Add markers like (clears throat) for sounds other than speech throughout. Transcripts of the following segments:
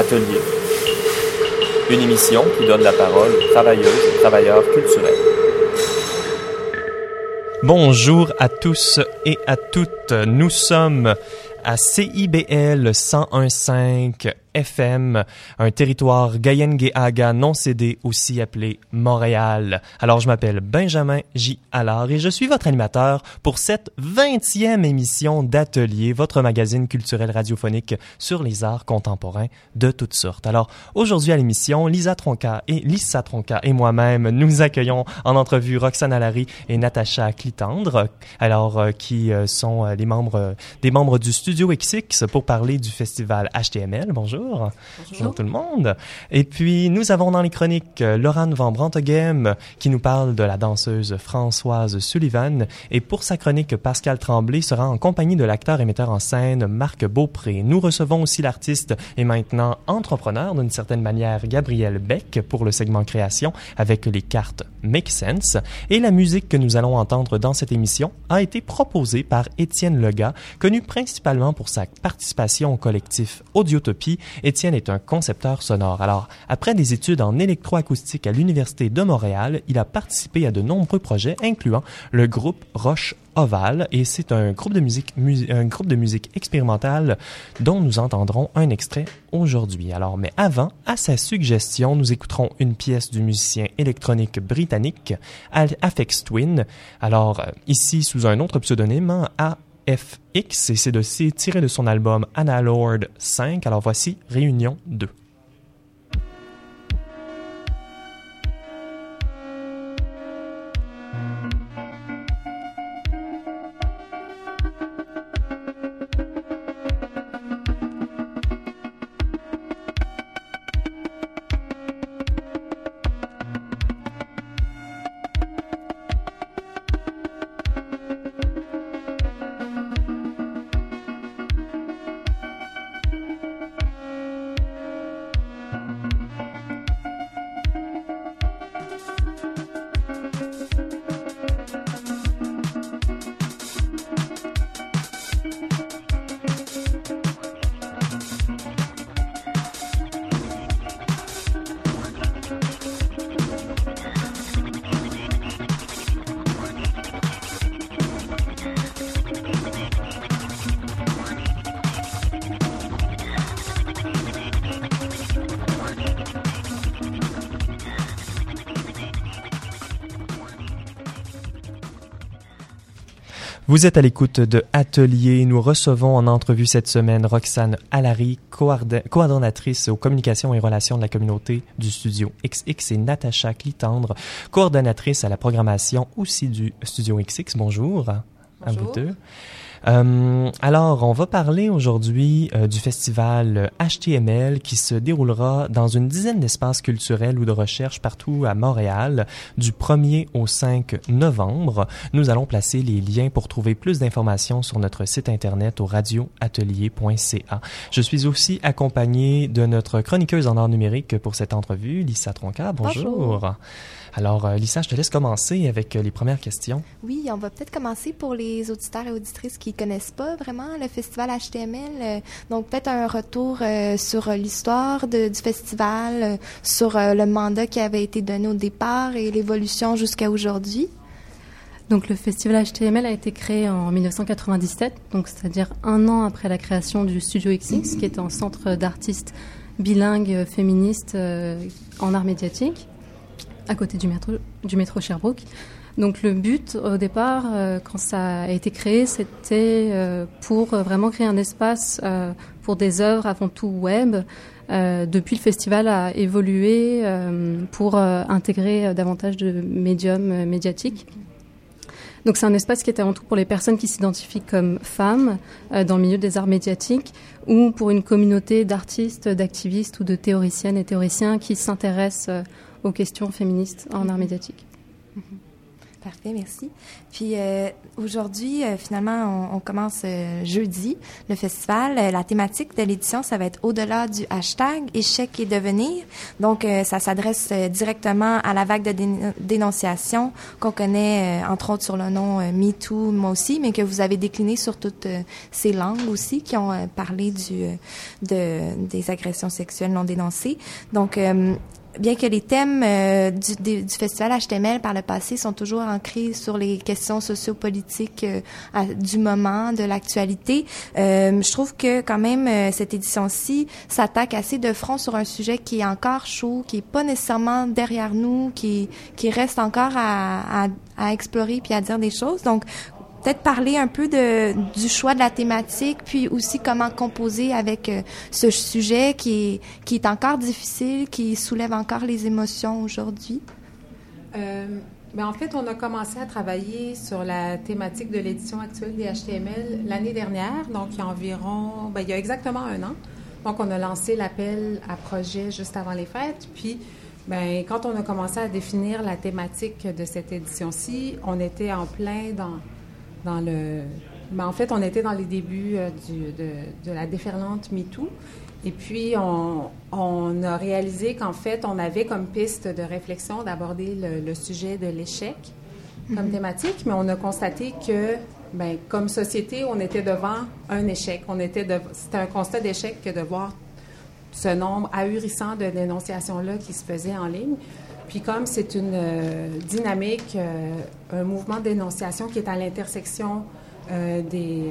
Atelier. Une émission qui donne la parole aux travailleuses et travailleurs culturels. Bonjour à tous et à toutes. Nous sommes à CIBL 101.5 FM, un territoire Gayen-Gehaga non cédé, aussi appelé Montréal. Alors, je m'appelle Benjamin J. Allard et je suis votre animateur pour cette 20e émission d'Atelier, votre magazine culturel radiophonique sur les arts contemporains de toutes sortes. Alors, aujourd'hui à l'émission, Lisa Tronca et Lisa Tronca et moi-même, nous accueillons en entrevue Roxane Alary et Natacha Clitandre, alors, euh, qui euh, sont euh, les membres, des membres du Studio XX pour parler du festival HTML. Bonjour. Bonjour. tout le monde. Et puis, nous avons dans les chroniques euh, Laurent Van Branteghem qui nous parle de la danseuse Françoise Sullivan. Et pour sa chronique, Pascal Tremblay sera en compagnie de l'acteur et metteur en scène Marc Beaupré. Nous recevons aussi l'artiste et maintenant entrepreneur d'une certaine manière Gabriel Beck pour le segment création avec les cartes Make Sense. Et la musique que nous allons entendre dans cette émission a été proposée par Étienne Lega, connu principalement pour sa participation au collectif Audiotopie Étienne est un concepteur sonore. Alors, après des études en électroacoustique à l'Université de Montréal, il a participé à de nombreux projets, incluant le groupe Roche Oval, et c'est un groupe de musique, un groupe de musique expérimentale dont nous entendrons un extrait aujourd'hui. Alors, mais avant, à sa suggestion, nous écouterons une pièce du musicien électronique britannique Afex Twin. Alors, ici sous un autre pseudonyme, A FX et c'est de tiré de son album Analord 5. Alors voici Réunion 2. Vous êtes à l'écoute de Atelier. Nous recevons en entrevue cette semaine Roxane Alary, coordonnatrice aux communications et relations de la communauté du studio XX et Natacha Clitandre, coordonnatrice à la programmation aussi du studio XX. Bonjour, Bonjour. à vous deux. Euh, alors, on va parler aujourd'hui euh, du festival HTML qui se déroulera dans une dizaine d'espaces culturels ou de recherche partout à Montréal du 1er au 5 novembre. Nous allons placer les liens pour trouver plus d'informations sur notre site internet au radioatelier.ca. Je suis aussi accompagné de notre chroniqueuse en art numérique pour cette entrevue, Lisa Tronca. Bonjour. Bonjour. Alors, euh, Lisa, je te laisse commencer avec euh, les premières questions. Oui, on va peut-être commencer pour les auditeurs et auditrices qui connaissent pas vraiment le festival HTML. Euh, donc, peut-être un retour sur l'histoire du festival, sur le mandat qui avait été donné au départ et l'évolution jusqu'à aujourd'hui. Donc le festival HTML a été créé en 1997, donc c'est-à-dire un an après la création du Studio XX, qui est un centre d'artistes bilingues féministes en art médiatique à côté du métro, du métro Sherbrooke. Donc le but au départ, euh, quand ça a été créé, c'était euh, pour vraiment créer un espace euh, pour des œuvres avant tout web. depuis, le festival a évolué pour intégrer davantage de médiums médiatiques. Donc c'est un espace qui est avant tout pour les personnes qui s'identifient comme femmes dans le milieu des arts médiatiques ou pour une communauté d'artistes, d'activistes ou de théoriciennes et théoriciens qui s'intéressent aux questions féministes en art médiatique. Mhm. Parfait, merci. Puis euh, aujourd'hui, euh, finalement, on, on commence euh, jeudi le festival. Euh, la thématique de l'édition, ça va être au-delà du hashtag échec et devenir. Donc, euh, ça s'adresse euh, directement à la vague de dé- dénonciation qu'on connaît, euh, entre autres, sur le nom MeToo, moi aussi, mais que vous avez décliné sur toutes ces langues aussi qui ont parlé du, de, des agressions sexuelles non dénoncées. Donc, euh, bien que les thèmes euh, du, festival HTML par le passé sont toujours ancrés sur les questions sociopolitiques euh, du moment, de l'actualité, euh, je trouve que quand même euh, cette édition-ci s'attaque assez de front sur un sujet qui est encore chaud, qui est pas nécessairement derrière nous, qui reste encore à, à, à explorer puis à dire des choses. Donc peut-être parler un peu du choix de la thématique, puis aussi comment composer avec euh, ce sujet qui est, encore difficile, qui soulève encore les émotions aujourd'hui? Euh, ben, en fait, on a commencé à travailler sur la thématique de l'édition actuelle des HTML l'année dernière, donc il y a environ, ben, il y a exactement un an. Donc, on a lancé l'appel à projet juste avant les fêtes. Puis, ben, quand on a commencé à définir la thématique de cette édition-ci, on était en plein dans, dans le. Ben, en fait, on était dans les débuts euh, du- de, de la déferlante MeToo. Et puis, on, on a réalisé qu'en fait, on avait comme piste de réflexion d'aborder le, le sujet de l'échec comme thématique, mais on a constaté que, ben, comme société, on était devant un échec. On était de, c'était un constat d'échec que de voir ce nombre ahurissant de dénonciations-là qui se faisaient en ligne. Puis comme c'est une euh, dynamique, euh, un mouvement dénonciation qui est à l'intersection euh, des,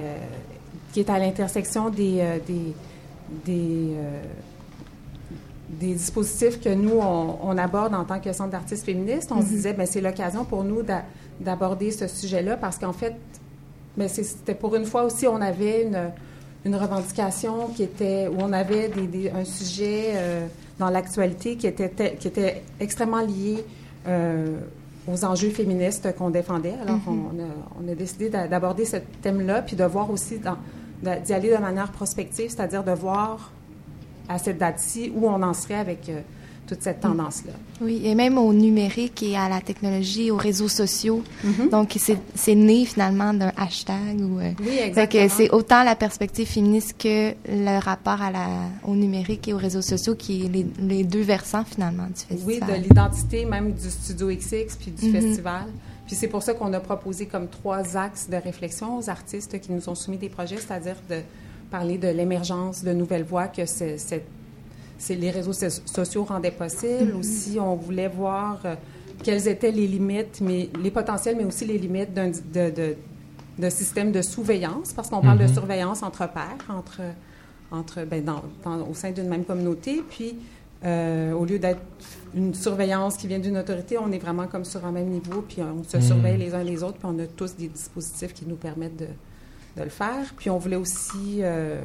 qui est à l'intersection des, des, des, des dispositifs que nous, on, on aborde en tant que Centre d'artistes féministes, on se disait, ben c'est l'occasion pour nous d'a- d'aborder ce sujet-là parce qu'en fait, ben, c'est- c'était pour une fois aussi, on avait une, une revendication qui était, où on avait des, des- un sujet euh, dans l'actualité qui était, te- qui était extrêmement lié euh, aux enjeux féministes qu'on défendait. Alors, on, a, on a décidé d'a- d'aborder ce thème-là, puis de voir aussi, d'y aller de manière prospective, c'est-à-dire de voir à cette date-ci où on en serait avec euh, toute cette tendance-là. Oui, et même au numérique et à la technologie, aux réseaux sociaux. Mhm. Donc, c'est c'est né finalement d'un hashtag. Ou, euh, Oui, exactement. c'est autant la perspective féministe que le rapport à la, au numérique et aux réseaux sociaux qui est les, les deux versants finalement du festival. Oui, de l'identité même du Studio XX puis du Mhm. festival. Puis c'est pour ça qu'on a proposé comme trois axes de réflexion aux artistes qui nous ont soumis des projets, c'est-à-dire de parler de l'émergence de nouvelles voies que c'est les réseaux so- sociaux rendaient possible. Aussi, on voulait voir euh, quelles étaient les limites, mais les potentiels, mais aussi les limites d'un de, de, de système de surveillance, parce qu'on parle de Mhm. surveillance entre pairs, entre, entre, ben, dans, dans- au sein d'une même communauté. Puis, euh, au lieu d'être une surveillance qui vient d'une autorité, on est vraiment comme sur un même niveau, puis on se Mhm. surveille les uns les autres, puis on a tous des dispositifs qui nous permettent de, de le faire. Puis on voulait aussi euh,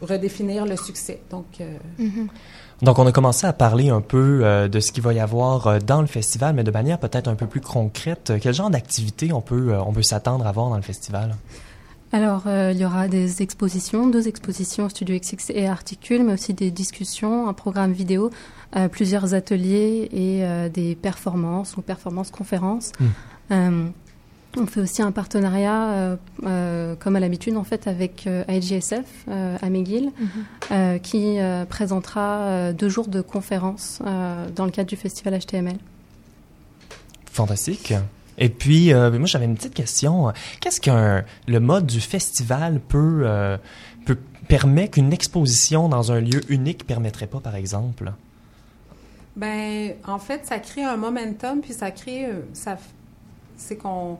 redéfinir le succès. Donc, euh, Mhm. Donc, on a commencé à parler un peu euh, de ce qu'il va y avoir euh, dans le festival, mais de manière peut-être un peu plus concrète. Quel genre d'activité on peut, euh, on peut s'attendre à voir dans le festival? Alors, euh, il y aura des expositions, deux expositions Studio XX et Articule, mais aussi des discussions, un programme vidéo, euh, plusieurs ateliers et euh, des performances ou performances-conférences. Mm. On fait aussi un partenariat, euh, euh, comme à l'habitude, en fait, avec euh, IGSF euh, à McGill, euh, qui euh, présentera euh, deux jours de conférences euh, dans le cadre du festival HTML. Fantastique. Et puis, euh, moi, j'avais une petite question. Qu'est-ce qu'un le mode du festival peut, euh, peut permet qu'une exposition dans un lieu unique permettrait pas, par exemple? Ben, en fait, ça crée un momentum, puis ça crée, ça, c'est qu'on,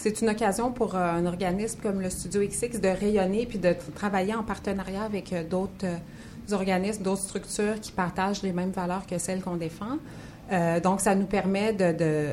c'est une occasion pour euh, un organisme comme le Studio XX de rayonner puis de travailler en partenariat avec euh, d'autres euh, organismes, d'autres structures qui partagent les mêmes valeurs que celles qu'on défend. Euh, donc, ça nous permet de, de-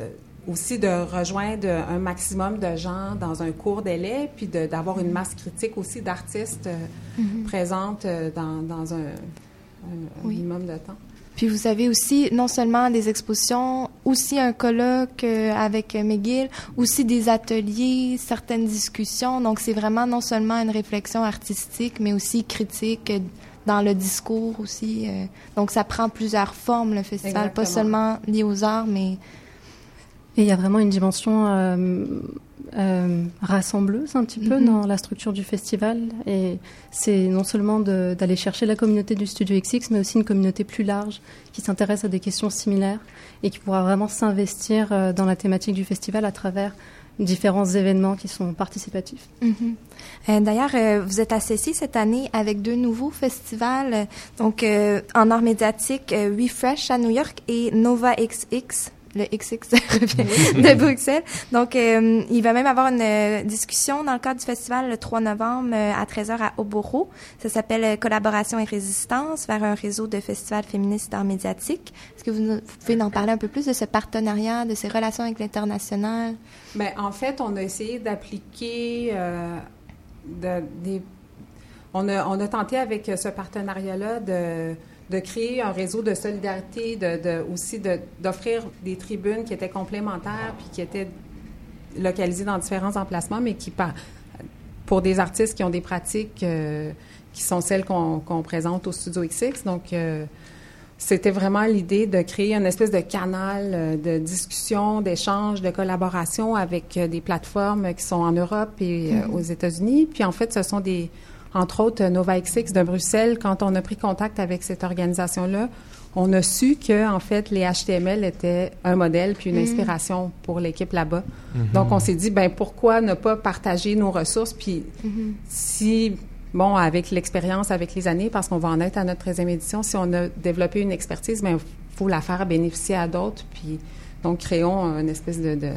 aussi de rejoindre un maximum de gens dans un court délai, puis d'avoir une masse critique aussi d'artistes euh, présentes dans, dans un, un- un Oui. minimum de temps. Puis vous avez aussi non seulement des expositions, aussi un colloque euh, avec McGill, aussi des ateliers, certaines discussions. Donc c'est vraiment non seulement une réflexion artistique, mais aussi critique euh, dans le discours aussi. euh. Donc ça prend plusieurs formes le festival, pas seulement lié aux arts, mais Et il y a vraiment une dimension euh, rassembleuse un petit peu Mhm. dans la structure du festival. Et c'est non seulement d'aller chercher la communauté du Studio XX, mais aussi une communauté plus large qui s'intéresse à des questions similaires et qui pourra vraiment s'investir euh, dans la thématique du festival à travers différents événements qui sont participatifs. Mhm. Euh, D'ailleurs, euh, vous êtes associé cette année avec deux nouveaux festivals, euh, donc euh, en art médiatique, euh, Refresh à New York et Nova XX. Le XX (laughs) revient de Bruxelles. Donc, euh, il va même avoir une euh, discussion dans le cadre du festival le 3 novembre euh, à 13h à Oboro. Ça s'appelle Collaboration et résistance vers un réseau de festivals féministes d'art médiatique. Est-ce que vous, vous pouvez en parler un peu plus de ce partenariat, de ces relations avec l'international? Ben, en fait, on a essayé d'appliquer de- des. On a tenté avec ce partenariat-là de, de créer un réseau de solidarité, de, de- aussi de- d'offrir des tribunes qui étaient complémentaires puis qui étaient localisées dans différents emplacements, mais qui, pour des artistes qui ont des pratiques euh, qui sont celles qu'on présente au Studio XX. Donc, euh, c'était vraiment l'idée de créer une espèce de canal euh, de discussion, d'échange, de collaboration avec des plateformes qui sont en Europe et euh, aux États-Unis. Puis en fait, ce sont des, entre autres, euh, Nova XX de Bruxelles. Quand on a pris contact avec cette organisation-là, on a su que en fait les HTML étaient un modèle puis une inspiration pour l'équipe là-bas. Donc on s'est dit ben pourquoi ne pas partager nos ressources? Puis si bon avec l'expérience avec les années parce qu'on va en être à notre 13e édition si on a développé une expertise ben faut la faire bénéficier à d'autres puis donc créons une espèce de de,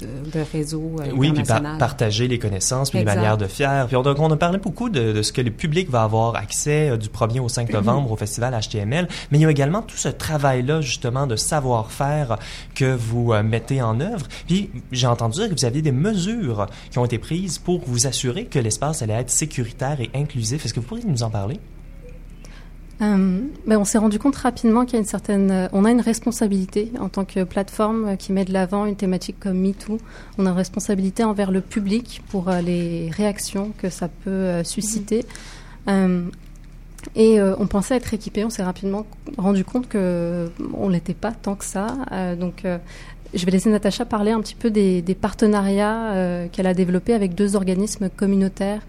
de, de réseau euh, Oui, puis par- partager les connaissances, puis les Exact. manières de faire. Puis on, donc, on a parlé beaucoup de, de ce que le public va avoir accès euh, du 1er au 5 novembre au festival HTML, mais il y a également tout ce travail-là, justement, de savoir-faire que vous euh, mettez en œuvre. Puis j'ai entendu dire que vous aviez des mesures qui ont été prises pour vous assurer que l'espace allait être sécuritaire et inclusif. Est-ce que vous pourriez nous en parler? Euh, ben, on s'est rendu compte rapidement qu'il y a une certaine, euh, on a une responsabilité en tant que plateforme euh, qui met de l'avant une thématique comme MeToo. On a une responsabilité envers le public pour les réactions que ça peut susciter. Et on pensait être équipé. On s'est rapidement rendu compte que on l'était pas tant que ça. Donc je vais laisser Natacha parler un petit peu des, des partenariats qu'elle a développés avec deux organismes communautaires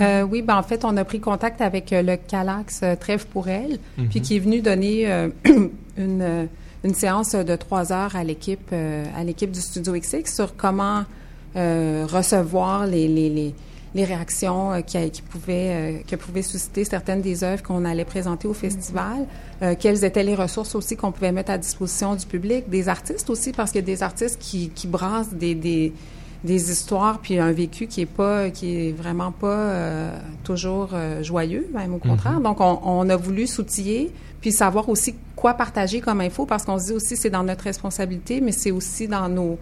Euh, oui, ben en fait, on a pris contact avec euh, le Calax euh, Trêve pour elle, puis qui est venu donner euh, (clears throat) une, euh, une séance de trois heures à l'équipe à l'équipe du Studio XX sur comment euh, recevoir les, les, les, les réactions qui, qui pouvaient que pouvaient susciter certaines des œuvres qu'on allait présenter au festival, quelles étaient les ressources aussi qu'on pouvait mettre à disposition du public, des artistes aussi parce qu'il y a des artistes qui, qui brassent des, des des histoires puis un vécu qui est pas qui est vraiment pas euh, toujours euh, joyeux même au contraire. Donc on, on a voulu s'outiller puis savoir aussi quoi partager comme info parce qu'on se dit aussi c'est dans notre responsabilité mais c'est aussi dans nos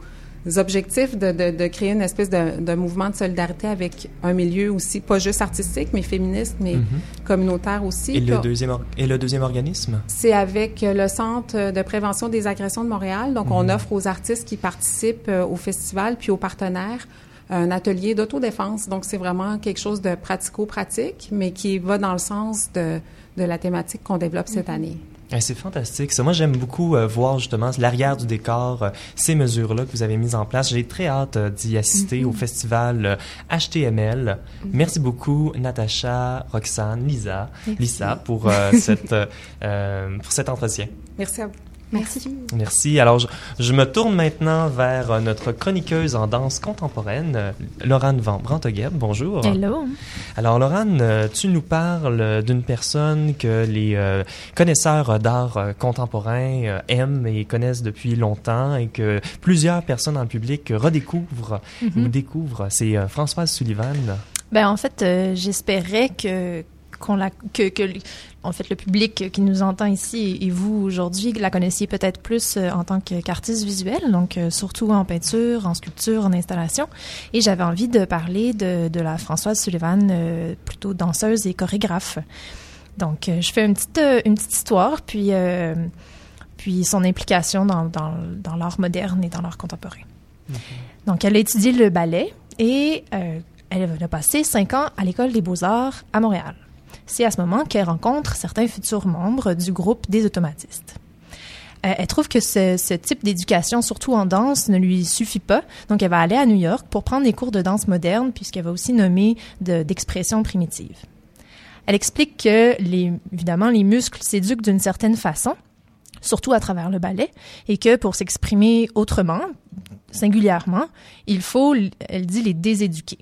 objectifs de, de, de créer une espèce de, de mouvement de solidarité avec un milieu aussi pas juste artistique mais féministe mais communautaire aussi Et le, deuxième or- et le deuxième organisme? c'est avec le Centre de prévention des agressions de Montréal. Donc, on offre aux artistes qui participent euh, au festival puis aux partenaires un atelier d'autodéfense. Donc, c'est vraiment quelque chose de pratico-pratique, mais qui va dans le sens de, de la thématique qu'on développe cette année. Eh, C'est fantastique. Ça, moi, j'aime beaucoup euh, voir justement l'arrière du décor, euh, ces mesures-là que vous avez mises en place. J'ai très hâte euh, d'y assister au festival euh, HTML. Merci beaucoup, Natacha, Roxane, Lisa, Lisa, pour, euh, (laughs) cette, pour cet entretien. Merci à vous. Merci. Merci. Alors, je, je me tourne maintenant vers euh, notre chroniqueuse en danse contemporaine, euh, Laurane Van Brantegueb. Bonjour. Hello. Alors, Laurane, euh, tu nous parles d'une personne que les euh, connaisseurs d'art contemporain euh, aiment et connaissent depuis longtemps et que plusieurs personnes dans le public redécouvrent ou découvrent. C'est euh, Françoise Sullivan. Ben en fait, euh, j'espérais que qu'on la que, que en fait le public qui nous entend ici et vous aujourd'hui la connaissiez peut-être plus euh, en tant qu'artiste visuel, donc euh, surtout en peinture, en sculpture, en installation. Et j'avais envie de parler de, de la Françoise Sullivan, euh, plutôt danseuse et chorégraphe. Donc je fais une petite une petite histoire puis euh, puis son implication dans, dans, dans l'art moderne et dans l'art contemporain. Donc, elle a étudié le ballet et euh, elle a passé cinq ans à l'École des beaux-arts à Montréal. C'est à ce moment qu'elle rencontre certains futurs membres du groupe des automatistes. elle trouve que ce, ce type d'éducation, surtout en danse, ne lui suffit pas. Donc, elle va aller à New York pour prendre des cours de danse moderne, puisqu'elle va aussi nommer d'expression primitive. Elle explique que, les, évidemment, les muscles s'éduquent d'une certaine façon, surtout à travers le ballet, et que pour s'exprimer autrement, singulièrement, il faut, elle dit, les déséduquer.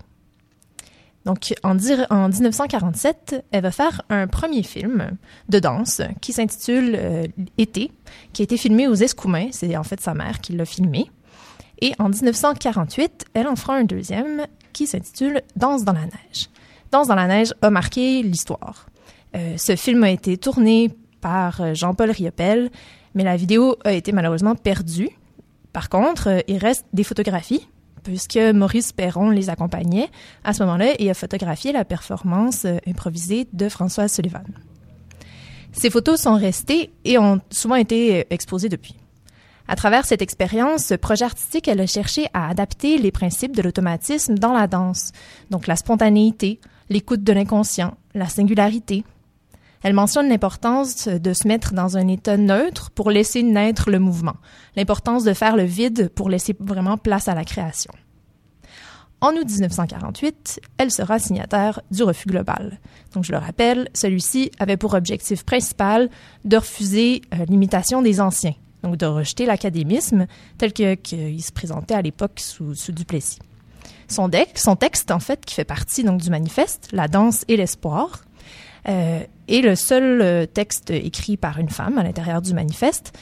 Donc, en, en, 1947, elle va faire un premier film de danse qui s'intitule euh, Été, qui a été filmé aux Escoumins. C'est en fait sa mère qui l'a filmé. Et en 1948, elle en fera un deuxième qui s'intitule Danse dans la neige. Danse dans la neige a marqué l'histoire. Euh, ce film a été tourné par euh, Jean-Paul Riopel, mais la vidéo a été malheureusement perdue. Par contre, il reste des photographies puisque Maurice Perron les accompagnait à ce moment-là et a photographié la performance euh, improvisée de François Sullivan. Ces photos sont restées et ont souvent été euh, exposées depuis. À travers cette expérience, ce projet artistique, elle a cherché à adapter les principes de l'automatisme dans la danse, donc la spontanéité, l'écoute de l'inconscient, la singularité. Elle mentionne l'importance de se mettre dans un état neutre pour laisser naître le mouvement, l'importance de faire le vide pour laisser vraiment place à la création. En août 1948, elle sera signataire du refus global. Donc, je le rappelle, celui-ci avait pour objectif principal de refuser euh, l'imitation des anciens, donc de rejeter l'académisme tel qu'il se présentait à l'époque sous, sous, Duplessis. Son, son, texte, en fait, qui fait partie donc du manifeste, La danse et l'espoir, euh, est le seul euh, texte écrit par une femme à l'intérieur du manifeste.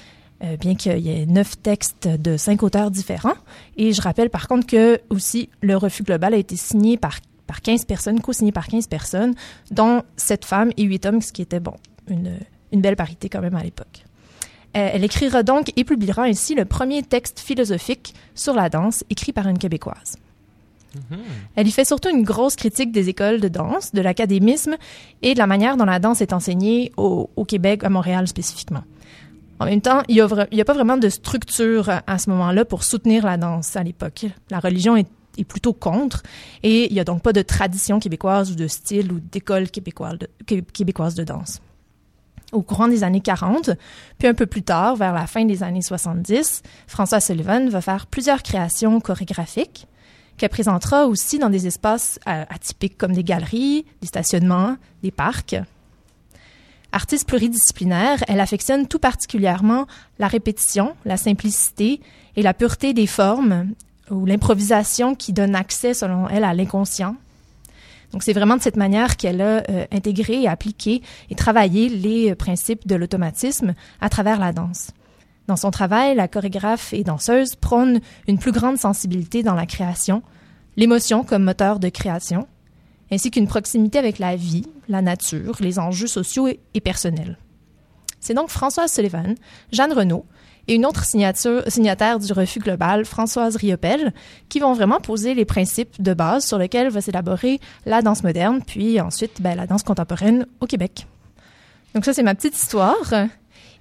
Euh, bien qu'il y ait neuf textes de cinq auteurs différents. Et je rappelle par contre que aussi le refus global a été signé par, par 15 personnes, co-signé par 15 personnes, dont sept femmes et huit hommes, ce qui était bon, une, belle parité quand même à l'époque. Elle écrira donc et publiera ainsi le premier texte philosophique sur la danse écrit par une Québécoise. Elle y fait surtout une grosse critique des écoles de danse, de l'académisme et de la manière dont la danse est enseignée au, Québec, à Montréal spécifiquement. En même temps, il n'y a, pas vraiment de structure à ce moment-là pour soutenir la danse à l'époque. La religion est, plutôt contre et il n'y a donc pas de tradition québécoise ou de style ou d'école québécoise de danse. Au courant des années 40, puis un peu plus tard, vers la fin des années 70, François Sullivan va faire plusieurs créations chorégraphiques qu'elle présentera aussi dans des espaces euh, atypiques comme des galeries, des stationnements, des parcs. Artiste pluridisciplinaire, elle affectionne tout particulièrement la répétition, la simplicité et la pureté des formes ou l'improvisation qui donne accès, selon elle, à l'inconscient. Donc, c'est vraiment de cette manière qu'elle a euh, intégré appliqué et travaillé les principes de l'automatisme à travers la danse. Dans son travail, la chorégraphe et danseuse prône une plus grande sensibilité dans la création, l'émotion comme moteur de création, ainsi qu'une proximité avec la vie, la nature, les enjeux sociaux et, personnels. C'est donc Françoise Sullivan, Jeanne Renaud et une autre signataire du refus global, Françoise Riopel, qui vont vraiment poser les principes de base sur lesquels va s'élaborer la danse moderne, puis ensuite ben, la danse contemporaine au Québec. Donc ça, c'est ma petite histoire.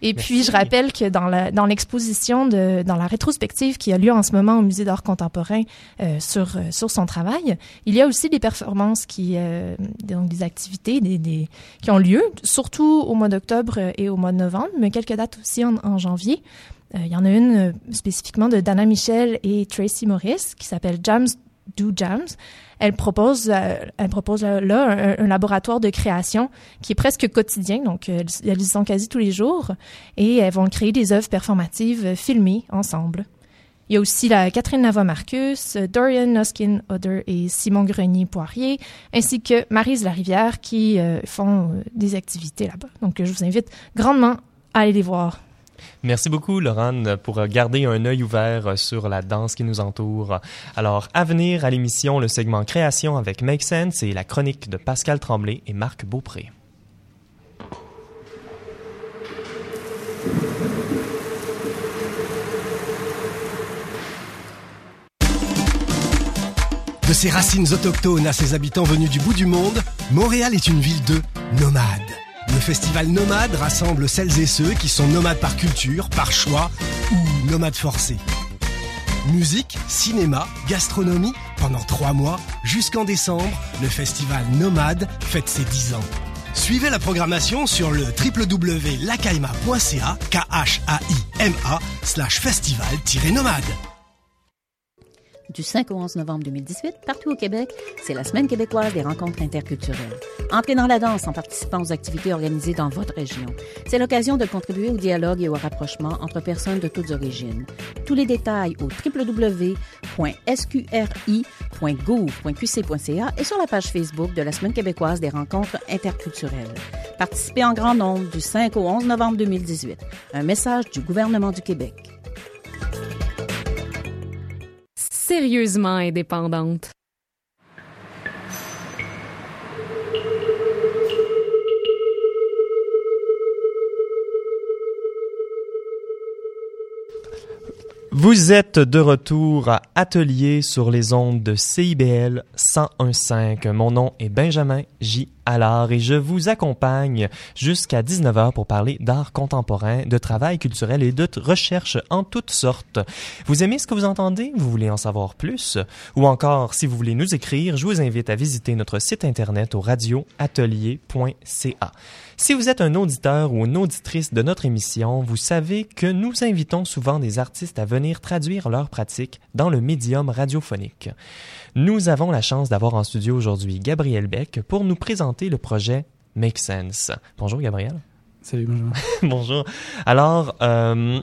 Et puis, je rappelle que dans la, dans l'exposition de, dans la rétrospective qui a lieu en ce moment au Musée d'art contemporain euh, sur, euh, sur son travail, il y a aussi des performances qui, euh, donc des activités des, des, qui ont lieu, surtout au mois d'octobre et au mois de novembre, mais quelques dates aussi en, en janvier. il y en a une spécifiquement de Dana Michel et Tracy Morris qui s'appelle Jams Do Jams. Elle propose, euh, elle propose euh, là un, laboratoire de création qui est presque quotidien, donc elles, y sont quasi tous les jours, et elles vont créer des œuvres performatives filmées ensemble. Il y a aussi la Catherine Nava-Marcus, Dorian Nuskin Oder et Simon Grenier-Poirier, ainsi que Marise Larivière qui euh, font des activités là-bas. Donc, je vous invite grandement à aller les voir. Merci beaucoup, Laurent, pour garder un œil ouvert sur la danse qui nous entoure. Alors, à venir à l'émission, le segment Création avec Make Sense et la chronique de Pascal Tremblay et Marc Beaupré. De ses racines autochtones à ses habitants venus du bout du monde, Montréal est une ville de nomades. Le festival Nomade rassemble celles et ceux qui sont nomades par culture, par choix ou nomades forcés. Musique, cinéma, gastronomie, pendant trois mois, jusqu'en décembre, le festival Nomade fête ses dix ans. Suivez la programmation sur le www.lacaima.ca, k h a i m a slash festival-nomade. Du 5 au 11 novembre 2018, partout au Québec, c'est la Semaine québécoise des rencontres interculturelles. Entrez dans la danse en participant aux activités organisées dans votre région. C'est l'occasion de contribuer au dialogue et au rapprochement entre personnes de toutes origines. Tous les détails au www.sqri.gouv.qc.ca et sur la page Facebook de la Semaine québécoise des rencontres interculturelles. Participez en grand nombre du 5 au 11 novembre 2018. Un message du gouvernement du Québec. Sérieusement indépendante. Vous êtes de retour à Atelier sur les ondes de CIBL 1015. Mon nom est Benjamin J. Allard et je vous accompagne jusqu'à 19h pour parler d'art contemporain, de travail culturel et de recherche en toutes sortes. Vous aimez ce que vous entendez? Vous voulez en savoir plus? Ou encore, si vous voulez nous écrire, je vous invite à visiter notre site internet au radioatelier.ca. Si vous êtes un auditeur ou une auditrice de notre émission, vous savez que nous invitons souvent des artistes à venir traduire leurs pratiques dans le médium radiophonique. Nous avons la chance d'avoir en studio aujourd'hui Gabriel Beck pour nous présenter le projet Make Sense. Bonjour Gabriel. Salut, bonjour. (laughs) bonjour. Alors, euh,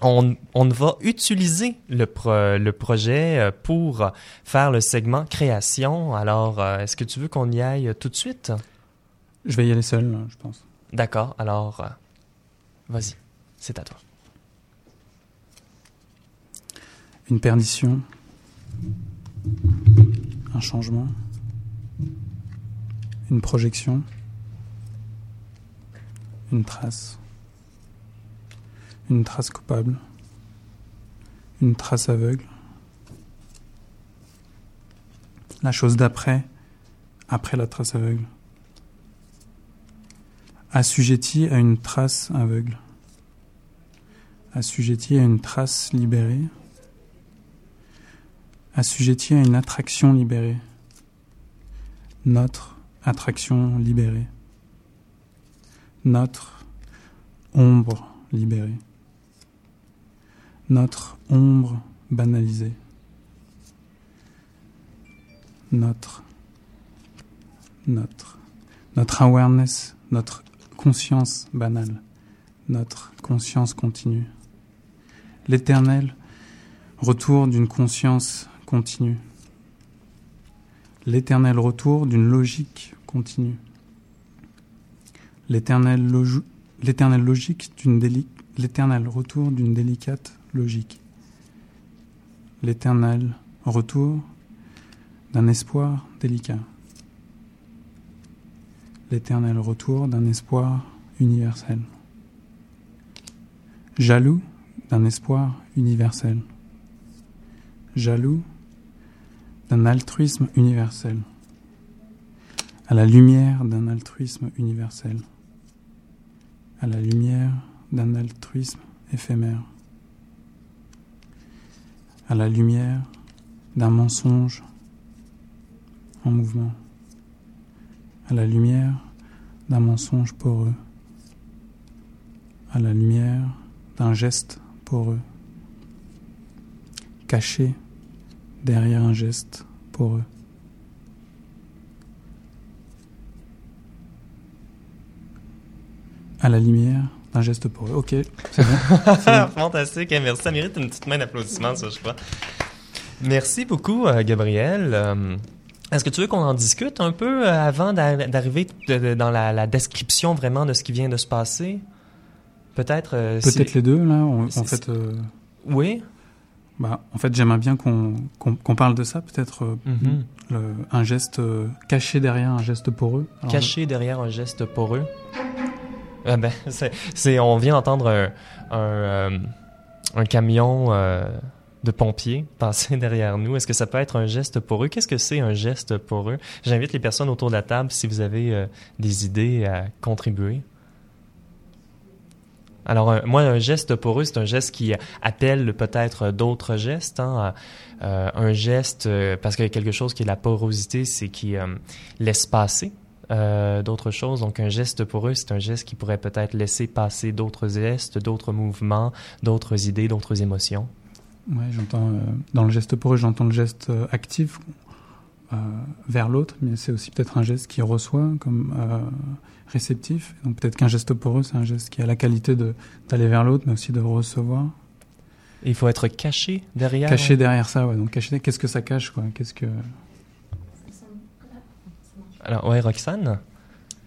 on, on, va utiliser le, pro, le projet euh, pour faire le segment création. Alors, euh, est-ce que tu veux qu'on y aille tout de suite? Je vais y aller seul, je pense. D'accord, alors vas-y, c'est à toi. Une perdition, un changement, une projection, une trace, une trace coupable, une trace aveugle, la chose d'après, après la trace aveugle. Assujetti à une trace aveugle, assujetti à une trace libérée, assujetti à une attraction libérée, notre attraction libérée, notre ombre libérée, notre ombre banalisée, notre, notre, notre awareness, notre conscience banale, notre conscience continue. L'éternel retour d'une conscience continue. L'éternel retour d'une logique continue. L'éternel retour d'une délicate logique. L'éternel retour d'un espoir délicat l'éternel retour d'un espoir universel. Jaloux d'un espoir universel. Jaloux d'un altruisme universel. À la lumière d'un altruisme universel. À la lumière d'un altruisme éphémère. À la lumière d'un mensonge en mouvement à la lumière d'un mensonge poreux, à la lumière d'un geste poreux, caché derrière un geste poreux. À la lumière d'un geste poreux. Ok, c'est bon. (laughs) Fantastique, hein, merci. Ça mérite une petite main d'applaudissement, ça, je crois. Merci beaucoup, euh, Gabriel. Euh, est-ce que tu veux qu'on en discute un peu euh, avant d'arriver dans la, description vraiment de ce qui vient de se passer? Peut-être. Euh, Peut-être les deux, là. en fait. Euh, oui. Bah, en fait, j'aimerais bien qu'on parle de ça, peut-être mm-hmm. un geste caché derrière un geste poreux. caché derrière un geste poreux. Ah ben, (laughs) c'est, on vient d'entendre un, un, camion de pompiers passer (laughs) derrière nous. Est-ce que ça peut être un geste pour eux? Qu'est-ce que c'est un geste pour eux? J'invite les personnes autour de la table si vous avez euh, des idées à contribuer. Alors, moi, un geste pour eux, c'est un geste qui appelle peut-être d'autres gestes. Hein. Euh, un geste, euh, parce qu'il y a quelque chose qui est la porosité, c'est qui laisse passer d'autres choses. Donc un geste pour eux, c'est un geste qui pourrait peut-être laisser passer d'autres gestes, d'autres mouvements, d'autres idées, d'autres émotions. Oui, j'entends dans le geste pour eux, j'entends le geste actif vers l'autre, mais c'est aussi peut-être un geste qui reçoit comme réceptif. Donc peut-être qu'un geste pour eux, c'est un geste qui a la qualité d'aller vers l'autre, mais aussi de recevoir. il faut être caché derrière. Caché derrière ça, ouais. Donc caché, qu'est-ce que ça cache, quoi? Qu'est-ce que Alors ouais, Roxane?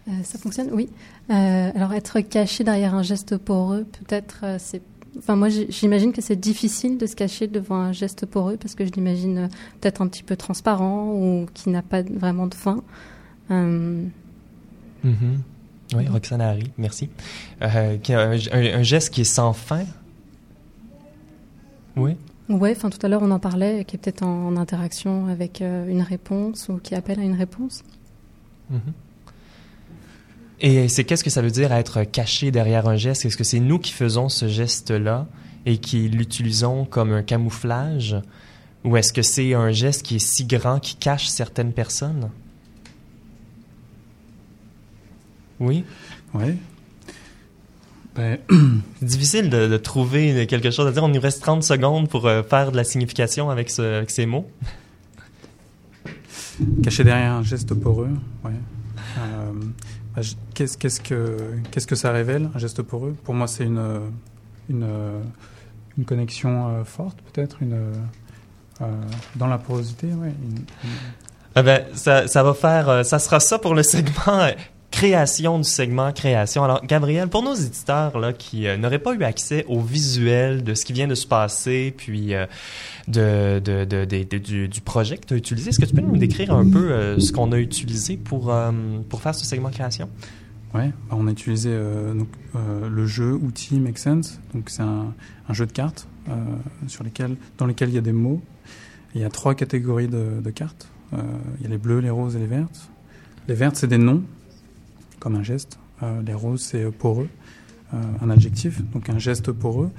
Euh, ça fonctionne, oui. Euh, alors être caché derrière un geste poreux, peut-être euh, c'est. Enfin moi j'imagine que c'est difficile de se cacher devant un geste poreux parce que je l'imagine peut-être un petit peu transparent ou qui n'a pas vraiment de fin. Mm-hmm. Oui, Roxane Harry, merci. Euh, un, geste qui est sans fin? Oui. Oui, enfin tout à l'heure on en parlait, qui est peut-être en, interaction avec euh, une réponse ou qui appelle à une réponse. Mm-hmm. Et c'est qu'est-ce que ça veut dire être caché derrière un geste? Est-ce que c'est nous qui faisons ce geste-là et qui l'utilisons comme un camouflage? Ou est-ce que c'est un geste qui est si grand qui cache certaines personnes? Oui. Oui. Ben... (clears throat) C'est difficile de, trouver quelque chose à dire. On nous reste 30 secondes pour euh, faire de la signification avec, ces mots. Caché derrière un geste poreux, ouais. Euh, bah, qu'est-ce, qu'est-ce, que, qu'est-ce que ça révèle, un geste poreux? Pour moi, c'est une, une, une connexion euh, forte, peut-être, une, dans la porosité, ouais. Ah ben, ça, ça va faire, ça sera ça pour le (laughs) segment création du segment création. Alors, Gabriel, pour nos éditeurs là, qui euh, n'auraient pas eu accès au visuel de ce qui vient de se passer, puis euh, de, de, de, du, du, projet que tu as utilisé, est-ce que tu peux nous décrire un peu euh, ce qu'on a utilisé pour, pour faire ce segment création? Oui, bah, on a utilisé le jeu outil Make Sense. Donc, c'est un, jeu de cartes sur lesquels, dans lesquels il y a des mots. il y a trois catégories de cartes. il y a les bleus, les roses et les vertes. Les vertes, c'est des noms comme un geste. Euh, les roses, c'est poreux, euh, un adjectif, donc un geste poreux.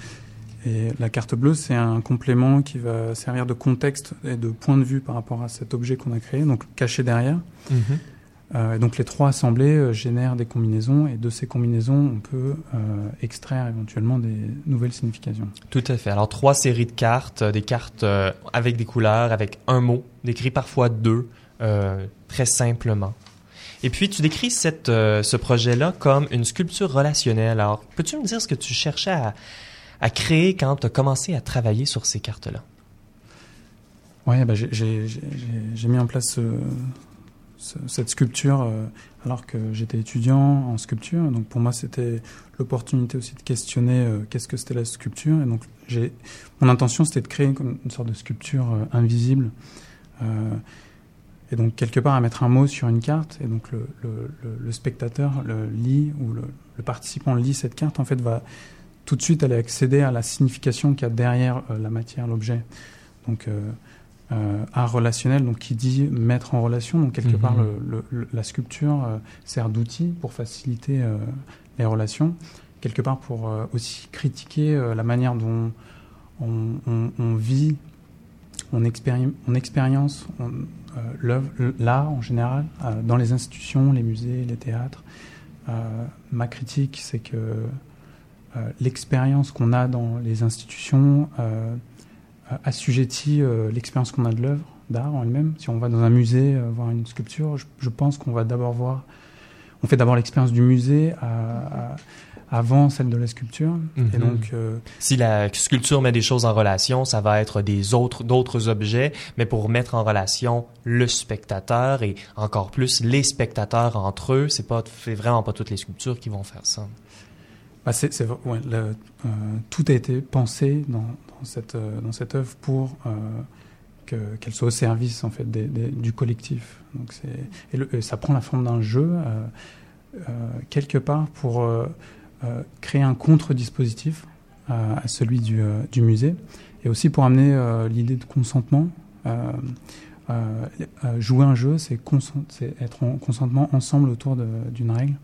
Et la carte bleue, c'est un complément qui va servir de contexte et de point de vue par rapport à cet objet qu'on a créé, donc caché derrière. Mhm. Euh, donc les trois assemblés génèrent des combinaisons et de ces combinaisons, on peut extraire éventuellement des nouvelles significations. Tout à fait. Alors trois séries de cartes, des cartes avec des couleurs, avec un mot, décrit parfois deux, très simplement. Et puis, tu décris euh, ce projet-là comme une sculpture relationnelle. Alors, peux-tu me dire ce que tu cherchais à, créer quand tu as commencé à travailler sur ces cartes-là? Oui, bah, j'ai mis en place cette sculpture euh, alors que j'étais étudiant en sculpture. Donc, pour moi, c'était l'opportunité aussi de questionner euh, qu'est-ce que c'était la sculpture. Et donc, mon intention, c'était de créer une, sorte de sculpture invisible. Et donc, quelque part, à mettre un mot sur une carte, et donc le, le, le, spectateur le lit, ou le, participant lit cette carte, en fait, va tout de suite aller accéder à la signification qu'il y a derrière euh, la matière, l'objet. Donc, euh, euh, art relationnel, donc qui dit mettre en relation. Donc, quelque part, mhm. la sculpture sert d'outil pour faciliter les relations. Quelque part, pour aussi critiquer la manière dont on, on, on vit, on, on expérience, on, l'art en général, euh, dans les institutions, les musées, les théâtres. Euh, ma critique, c'est que l'expérience qu'on a dans les institutions assujettit l'expérience qu'on a de l'œuvre d'art en elle-même. Si on va dans un musée voir une sculpture, je, pense qu'on va d'abord voir. On fait d'abord l'expérience du musée à, avant celle de la sculpture. Et mhm. donc, euh, si la sculpture met des choses en relation, ça va être des autres d'autres objets, mais pour mettre en relation le spectateur et encore plus les spectateurs entre eux, c'est pas vraiment pas toutes les sculptures qui vont faire ça. Bah c'est, ouais, euh, tout a été pensé dans, dans cette euh, dans cette œuvre pour que, qu'elle soit au service en fait des, du collectif. Donc c'est et, et, ça prend la forme d'un jeu quelque part pour créer un contre-dispositif euh, à celui du, euh, du, musée, et aussi pour amener l'idée de consentement. jouer un jeu, c'est être en consentement ensemble autour d'une règle.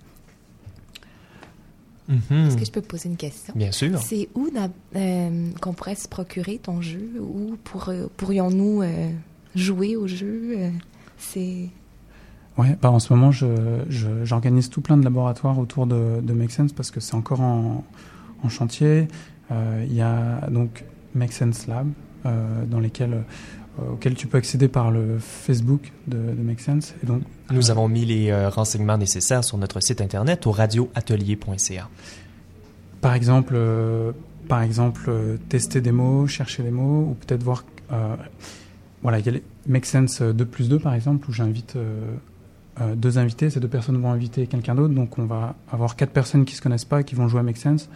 Mm-hmm. Est-ce que je peux poser une question? Bien sûr. C'est où qu'on pourrait se procurer ton jeu? Où pour, pourrions-nous jouer au jeu? c'est... Ouais, bah en ce moment, j'organise je, tout plein de laboratoires autour de, de Make Sense parce que c'est encore en, en chantier. Il y a donc Make Sense Lab, dans lesquels euh, auquel tu peux accéder par le Facebook de, Make Sense. Et donc, Nous avons mis les euh, renseignements nécessaires sur notre site internet au radioatelier.ca. Par exemple, euh, par exemple tester des mots, chercher des mots, ou peut-être voir. voilà, il y a les Make Sense 2 plus 2 par exemple, où j'invite deux invités. Ces deux personnes vont inviter quelqu'un d'autre, donc on va avoir quatre personnes qui se connaissent pas qui vont jouer à Make Sense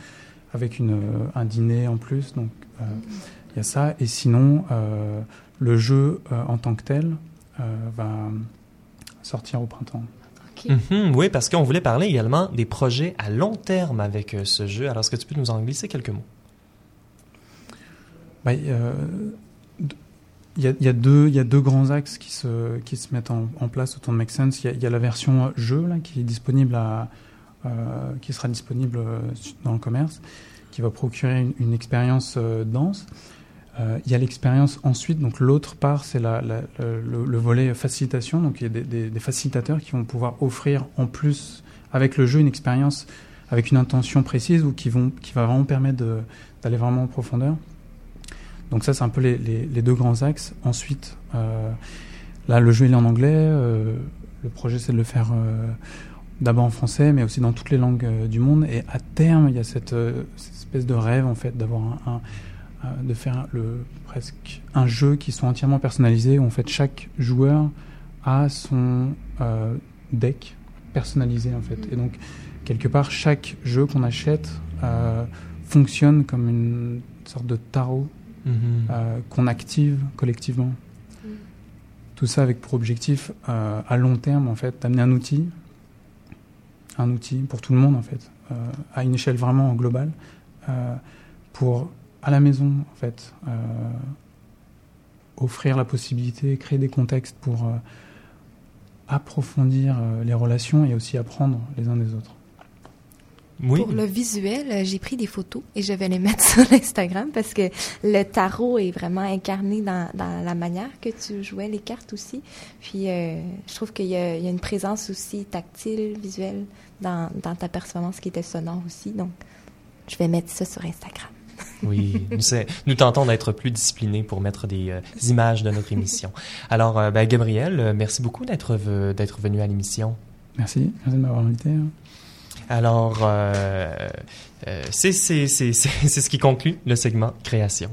avec une, un dîner en plus. Donc il y a ça. Et sinon, le jeu euh, en tant que tel euh, va sortir au printemps. Mhm, oui, parce qu'on voulait parler également des projets à long terme avec euh, ce jeu. Alors, est-ce que tu peux nous en glisser quelques mots? Bah, il y, a, deux, grands axes qui se, mettent en, place autour de Make Sense. Il y, a la version jeu là, qui, sera disponible dans le commerce, qui va procurer une, expérience dense. Euh, il y a l'expérience ensuite, donc l'autre part, c'est le, volet facilitation. Donc il y a des, facilitateurs qui vont pouvoir offrir en plus avec le jeu une expérience avec une intention précise ou qui va vraiment permettre d'aller vraiment en profondeur. Donc ça, c'est un peu les, deux grands axes. Ensuite, euh, là, le jeu est en anglais. Euh, le projet, c'est de le faire d'abord en français, mais aussi dans toutes les langues du monde. Et à terme, il y a cette, espèce de rêve, en fait, d'avoir un euh, de faire le, presque un jeu qui soit entièrement personnalisé où en fait chaque joueur a son euh, deck personnalisé en fait. Et donc quelque part chaque jeu qu'on achète euh, fonctionne comme une sorte de tarot mhm. qu'on active collectivement. Tout ça avec pour objectif à long terme en fait d'amener un outil, un outil pour tout le monde en fait, à une échelle vraiment globale, pour à la maison, en fait, euh, offrir la possibilité, créer des contextes pour euh, approfondir euh, les relations et aussi apprendre les uns des autres. Pour le visuel, j'ai pris des photos et je vais les mettre (laughs) sur Instagram parce que le tarot est vraiment incarné dans, la manière que tu jouais les cartes aussi. Puis je trouve qu'il y, a une présence aussi tactile, visuelle dans, dans ta performance qui était sonore aussi. Donc, je vais mettre ça sur Instagram. (laughs) Oui, nous, nous tentons d'être plus disciplinés pour mettre des, euh, images de notre émission. Alors, euh, ben, Gabriel, euh, merci beaucoup d'être d'être venu à l'émission. Merci, merci de m'avoir invité. Hein. Alors, (laughs) c'est ce qui conclut le segment création.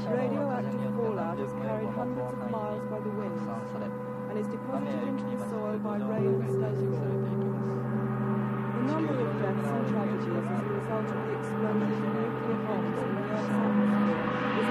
Radioactive fallout is carried hundreds of miles by the wind and is deposited the soil by. The number of deaths and tragedies as a result of the explosion of nuclear bombs in the Earth's atmosphere is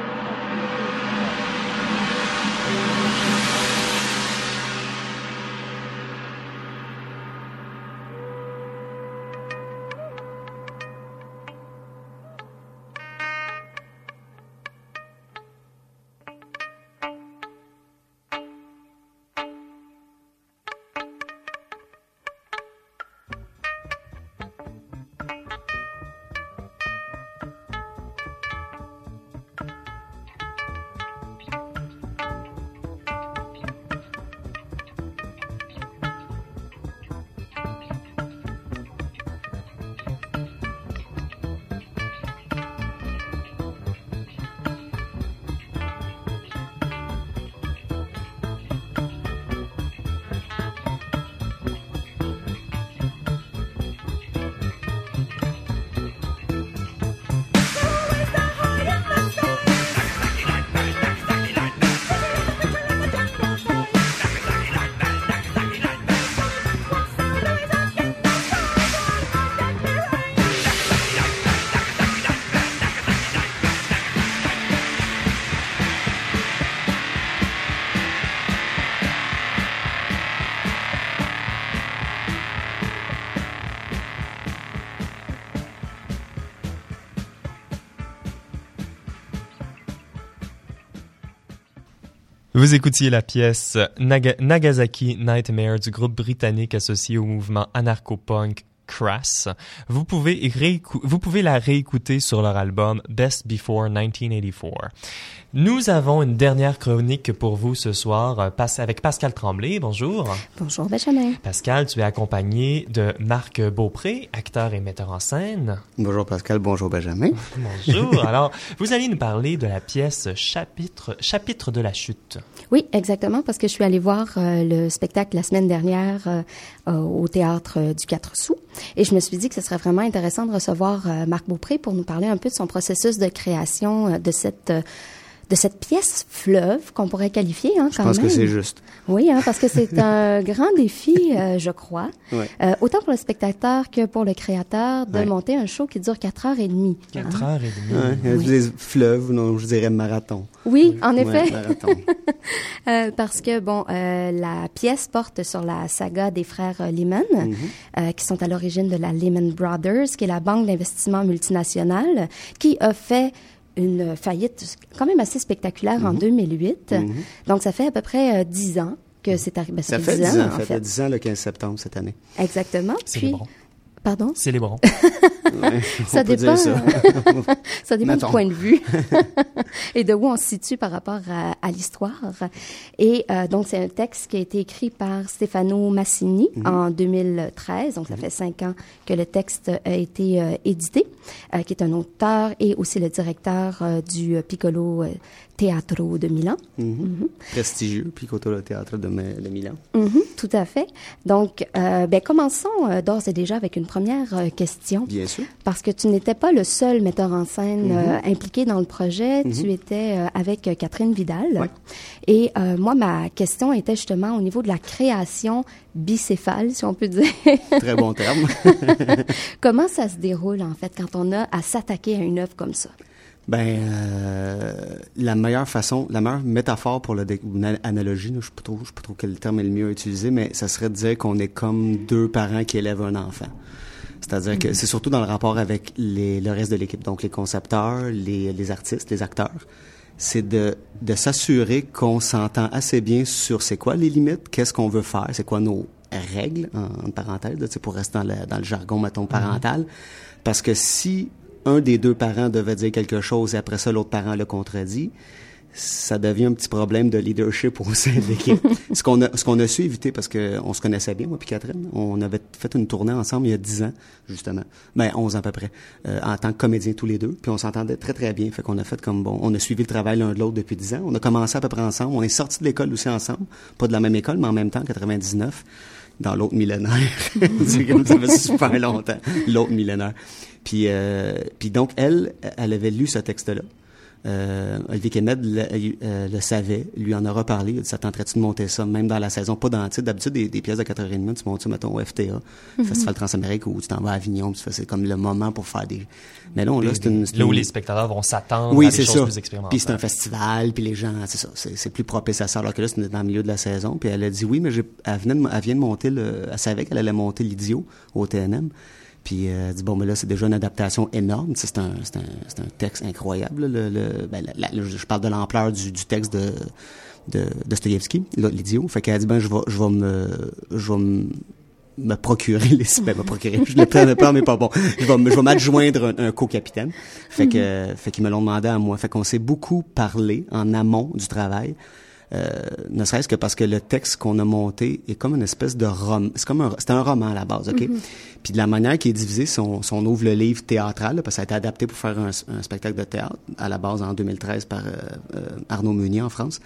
Vous écoutiez la pièce Nagasaki Nightmare du groupe britannique associé au mouvement anarcho-punk Crass. Vous pouvez, vous pouvez la réécouter sur leur album Best Before 1984. Nous avons une dernière chronique pour vous ce soir euh, avec Pascal Tremblay. Bonjour. Bonjour Benjamin. Pascal, tu es accompagné de Marc Beaupré, acteur et metteur en scène. Bonjour Pascal, bonjour Benjamin. (laughs) bonjour. Alors, vous allez nous parler de la pièce Chapitre, Chapitre de la chute. Oui, exactement, parce que je suis allée voir euh, le spectacle la semaine dernière euh, au théâtre du Quatre Sous. Et je me suis dit que ce serait vraiment intéressant de recevoir Marc Beaupré pour nous parler un peu de son processus de création de cette de cette pièce fleuve qu'on pourrait qualifier hein, quand même. Je pense que c'est juste. Oui, hein, parce que c'est (laughs) un grand défi, euh, je crois, euh, autant pour le spectateur que pour le créateur de monter un show qui dure quatre heures et demie. Quatre heures et demie. Oui. Des fleuves, non, je dirais marathon. Oui, en effet. (laughs) euh, parce que bon, euh, la pièce porte sur la saga des frères Lehman, mm-hmm. qui sont à l'origine de la Lehman Brothers, qui est la banque d'investissement multinationale, qui a fait une faillite quand même assez spectaculaire en 2008. Mhm. Mhm. Donc, ça fait à peu près euh, dix ans que c'est arrivé. Ben, ça, fait dix ans, en fait. dix ans le 15 septembre cette année. Exactement. Puis, Pardon? Célébrons. (laughs) ça dépend. Ça, ça dépend du point de vue (laughs) et de où on se situe par rapport à, l'histoire. Et euh, donc, c'est un texte qui a été écrit par Stefano Massini mhm. en 2013. Donc, ça fait cinq ans que le texte a été euh, édité, euh, qui est un auteur et aussi le directeur du Piccolo Teatro de Milan. Mhm. Mhm. Prestigieux, Piccolo Teatro de, de Milan. tout à fait. Donc, ben, commençons d'ores et déjà avec une première question. Bien sûr. Parce que tu n'étais pas le seul metteur en scène euh, mhm. impliqué dans le projet. Tu mhm. étais euh, avec euh, Catherine Vidal. Et moi, ma question était justement au niveau de la création bicéphale, si on peut dire. (laughs) Très bon terme. Comment ça se déroule, en fait, quand on a à s'attaquer à une œuvre comme ça? Ben, la meilleure façon, la meilleure métaphore pour le une analogie, je ne sais pas trop, je sais pas trop quel terme est le mieux à utiliser, mais ça serait de dire qu'on est comme deux parents qui élèvent un enfant. C'est-à-dire que c'est surtout dans le rapport avec les, le reste de l'équipe, donc les concepteurs, les, les artistes, les acteurs. C'est de, de s'assurer qu'on s'entend assez bien sur c'est quoi les limites, qu'est-ce qu'on veut faire, c'est quoi nos règles, en, parenthèse, pour rester dans le, dans le jargon, mettons, parental. Parce que si un des deux parents devait dire quelque chose et après ça, l'autre parent le contredit, ça devient un petit problème de leadership au sein de l'équipe. (laughs) ce qu'on a, ce qu'on a su éviter parce que on se connaissait bien, moi puis Catherine. On avait fait une tournée ensemble il y a 10 ans, justement. Ben, 11 ans à peu près, euh, en tant que comédiens tous les deux. Puis on s'entendait très, très bien. Fait qu'on a fait comme bon, on a suivi le travail l'un de l'autre depuis 10 ans. On a commencé à peu près ensemble. On est sortis de l'école aussi ensemble. Pas de la même école, mais en même temps, 99 dans l'autre millénaire. (laughs) c'est comme ça fait super longtemps, l'autre millénaire. Puis, euh, puis donc, elle, elle avait lu ce texte-là. Euh, Olivier Kenneth le, euh, le, savait, lui en aura parlé. Il dit, ça tenterait-tu de monter ça, même dans la saison, pas dans, d'habitude, des, des, pièces de 4h30, tu montes ça, mettons, au FTA, mm-hmm. Festival Transamérique, ou tu t'en vas à Avignon, c'est comme le moment pour faire des... Mais là, là, c'est une, Là où les spectateurs vont s'attendre oui, à des choses ça. plus expérimentales. Puis c'est un festival, puis les gens, c'est ça, c'est plus propice à ça, alors que là, c'est dans le milieu de la saison. Puis elle a dit oui, mais elle, venait de, elle vient de monter le... Elle savait qu'elle allait monter l'idiot au TNM. Puis euh, dit bon, mais là, c'est déjà une adaptation énorme. C'est un, un, un, texte incroyable. Le, le, ben, je parle de l'ampleur du, du, texte de de Dostoevsky, l'idiot. Fait qu'elle a dit ben je vais je vais me je vais me, procurer les ben, me procurer je le prenais pas mais pas bon je vais je vais m'adjoindre un, co-capitaine fait que mm-hmm. fait qu'ils me l'ont demandé à moi fait qu'on s'est beaucoup parlé en amont du travail euh, ne serait-ce que parce que le texte qu'on a monté est comme une espèce de roman. C'est comme un, c'est un roman à la base, ok? Mm-hmm. Puis de la manière qui est divisé, si on, ouvre le livre théâtral, parce que ça a été adapté pour faire un, spectacle de théâtre à la base en 2013 par euh, euh, Arnaud Meunier en France.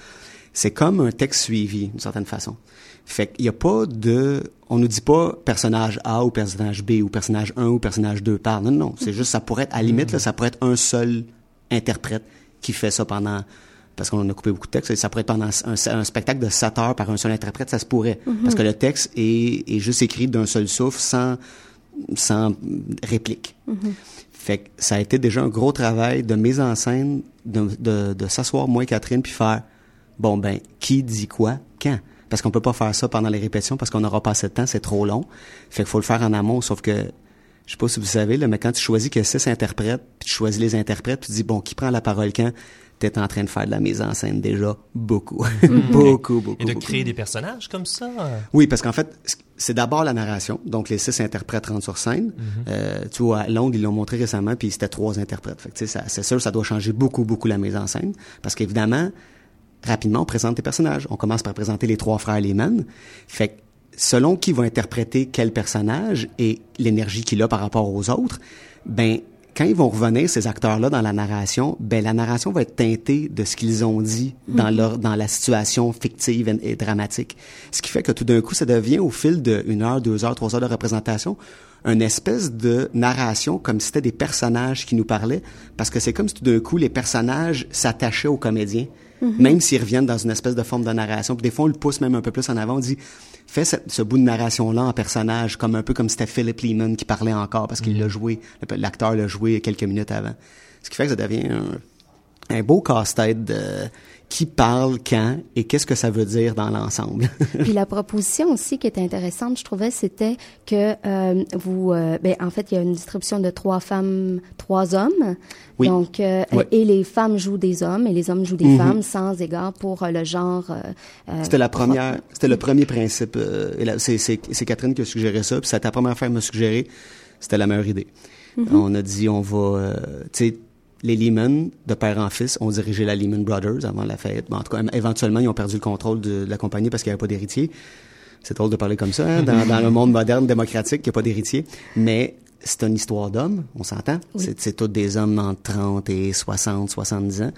C'est comme un texte suivi d'une certaine façon. Fait qu'il n'y a pas de, on nous dit pas personnage A ou personnage B ou personnage 1 ou personnage 2 parle. Non, non, c'est mm-hmm. juste ça pourrait être à la limite là, ça pourrait être un seul interprète qui fait ça pendant parce qu'on a coupé beaucoup de textes, ça pourrait être pendant un, spectacle de 7 heures par un seul interprète, ça se pourrait. Mhm. Parce que le texte est, est juste écrit d'un seul souffle, sans, sans réplique. Mhm. Fait que ça a été déjà un gros travail de mise en scène, de, de, de s'asseoir, moi et Catherine, puis faire, bon ben, qui dit quoi, quand? Parce qu'on peut pas faire ça pendant les répétitions parce qu'on n'aura pas assez de temps, c'est trop long. Fait qu'il faut le faire en amont, sauf que je sais pas si vous savez, là, mais quand tu choisis que six interprètes, puis tu choisis les interprètes, puis tu dis, bon, qui prend la parole quand? T'es en train de faire de la mise en scène déjà beaucoup. (laughs) beaucoup, beaucoup. Et de créer des personnages comme ça? Oui, parce qu'en fait, c'est d'abord la narration. Donc, les six interprètes rentrent sur scène. Mm-hmm. euh, tu vois, à Londres, ils l'ont montré récemment, puis c'était trois interprètes. Fait que, c'est sûr, ça doit changer beaucoup, beaucoup la mise en scène. Parce qu'évidemment, rapidement, on présente les personnages. On commence par présenter les trois frères Lehman. Fait que, selon qui va interpréter quel personnage et l'énergie qu'il a par rapport aux autres, ben quand ils vont revenir ces acteurs-là dans la narration, ben la narration va être teintée de ce qu'ils ont dit dans mhm. leur dans la situation fictive et, dramatique. Ce qui fait que tout d'un coup, ça devient au fil de une heure, deux heures, trois heures de représentation, une espèce de narration comme si c'était des personnages qui nous parlaient, parce que c'est comme si tout d'un coup les personnages s'attachaient aux comédiens. Mhm. même s'ils reviennent dans une espèce de forme de narration. Puis des fois, on le pousse même un peu plus en avant. On dit, fais ce, bout de narration-là en personnage, comme un peu comme c'était Philip Lehman qui parlait encore parce qu'il l'a mhm. joué, l'acteur l'a joué quelques minutes avant. Ce qui fait que ça devient un, un beau casse-tête de qui parle quand et qu'est-ce que ça veut dire dans l'ensemble. (laughs) Puis la proposition aussi qui était intéressante, je trouvais, c'était que euh, vous, euh, ben, en fait, il y a une distribution de trois femmes, trois hommes. Oui. Donc, euh, et les femmes jouent des hommes et les hommes jouent des mhm. femmes sans égard pour le genre. c'était la première, c'était le premier principe. c'est Catherine qui a suggéré ça, puis c'était la première femme à me suggérer. C'était la meilleure idée. Mhm. On a dit, on va, tu sais les Lehman, de père en fils, ont dirigé la Lehman Brothers avant la faillite. en tout cas, éventuellement, ils ont perdu le contrôle de, la compagnie parce qu'il n'y avait pas d'héritier. C'est drôle de parler comme ça, hein, dans, le monde moderne démocratique, il n'y a pas d'héritier. Mais c'est une histoire d'hommes, on s'entend. C'est tous des hommes entre 30 et 60, 70 ans.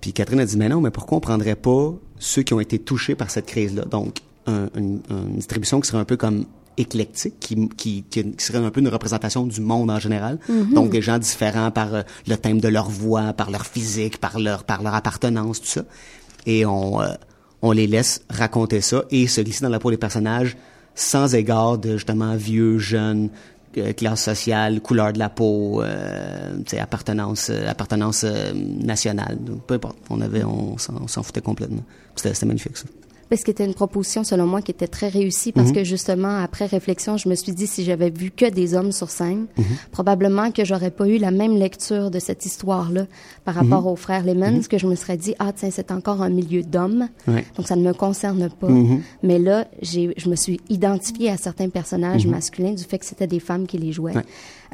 Puis Catherine a dit, mais non, mais pourquoi on prendrait pas ceux qui ont été touchés par cette crise-là? Donc, une, une, distribution qui serait un peu comme éclectique, qui, qui, qui, serait un peu une représentation du monde en général. Mm-hmm. Donc des gens différents par euh, le thème de leur voix, par leur physique, par leur par leur appartenance, tout ça. Et on euh, on les laisse raconter ça et se glisser dans la peau des personnages sans égard de justement vieux, jeunes, euh, classe sociale, couleur de la peau, appartenance, appartenance nationale. peu importe. On avait, on s'en foutait complètement. C'était magnifique ça ce qui était une proposition, selon moi, qui était très réussie parce mhm. que justement, après réflexion, je me suis dit, si j'avais vu que des hommes sur scène, mhm. probablement que j'aurais pas eu la même lecture de cette histoire-là par rapport mhm. aux frères Lemons, que je me serais dit, ah, tiens, c'est encore un milieu d'hommes. Donc, ça ne me concerne pas. Mais là, je me suis identifiée à certains personnages masculins du fait que c'était des femmes qui les jouaient.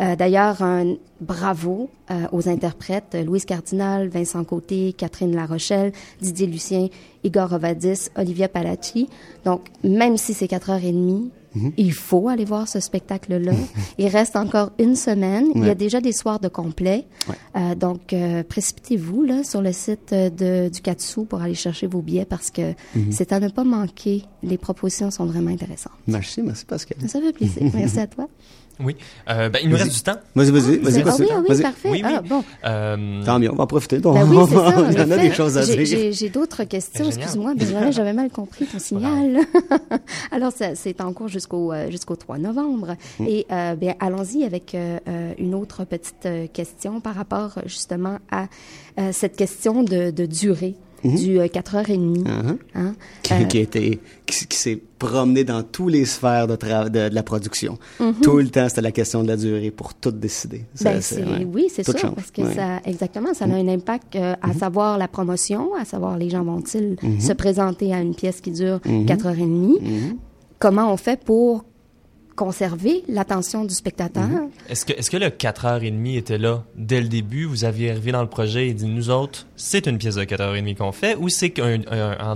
Euh, d'ailleurs, un bravo euh, aux interprètes euh, Louise Cardinal, Vincent Côté, Catherine Larochelle, Didier Lucien, Igor Rovadis, Olivia Palacci. Donc, même si c'est quatre heures et demie, mhm. il faut aller voir ce spectacle-là. il reste encore une semaine. Il y a déjà des soirs de complet. donc, précipitez-vous là sur le site de, du Katsu pour aller chercher vos billets parce que mhm. c'est à ne pas manquer. Les propositions sont vraiment intéressantes. Merci, merci Pascal. Ça fait plaisir. (laughs) merci à toi. Oui. Euh, ben, il nous reste du temps. Vas-y, vas-y, vas-y. Ah, oui, oui, parfait. Oui, oui. Ah, bon. Euh... Tant mieux, on va en profiter. Donc, ben oui, c'est ça. (laughs) Il y en a des choses à dire. J'ai d'autres questions, excuse-moi, mais j'avais mal compris ton signal. (laughs) Alors, c'est en cours jusqu'au euh, jusqu'au 3 novembre. Mm. Et euh, bien, allons-y avec euh, une autre petite question par rapport justement à cette question de, de durée. Mhm. du 4h30. Uh-huh. hein? qui, euh, qui, était, qui, s'est promené dans tous les sphères de, de, la production. Mhm. Tout le temps, c'était la question de la durée pour tout décider. Ben, Oui, c'est sûr, parce que ça, exactement, ça a un impact euh, à savoir la promotion, à savoir les gens vont-ils se présenter à une pièce qui dure 4h30. Comment on fait pour conserver l'attention du spectateur. Mhm. Est-ce que, est-ce que le 4h30 était là dès le début? Vous aviez arrivé dans le projet et dit, nous autres, c'est une pièce de 4h30 qu'on fait, ou c'est qu'un,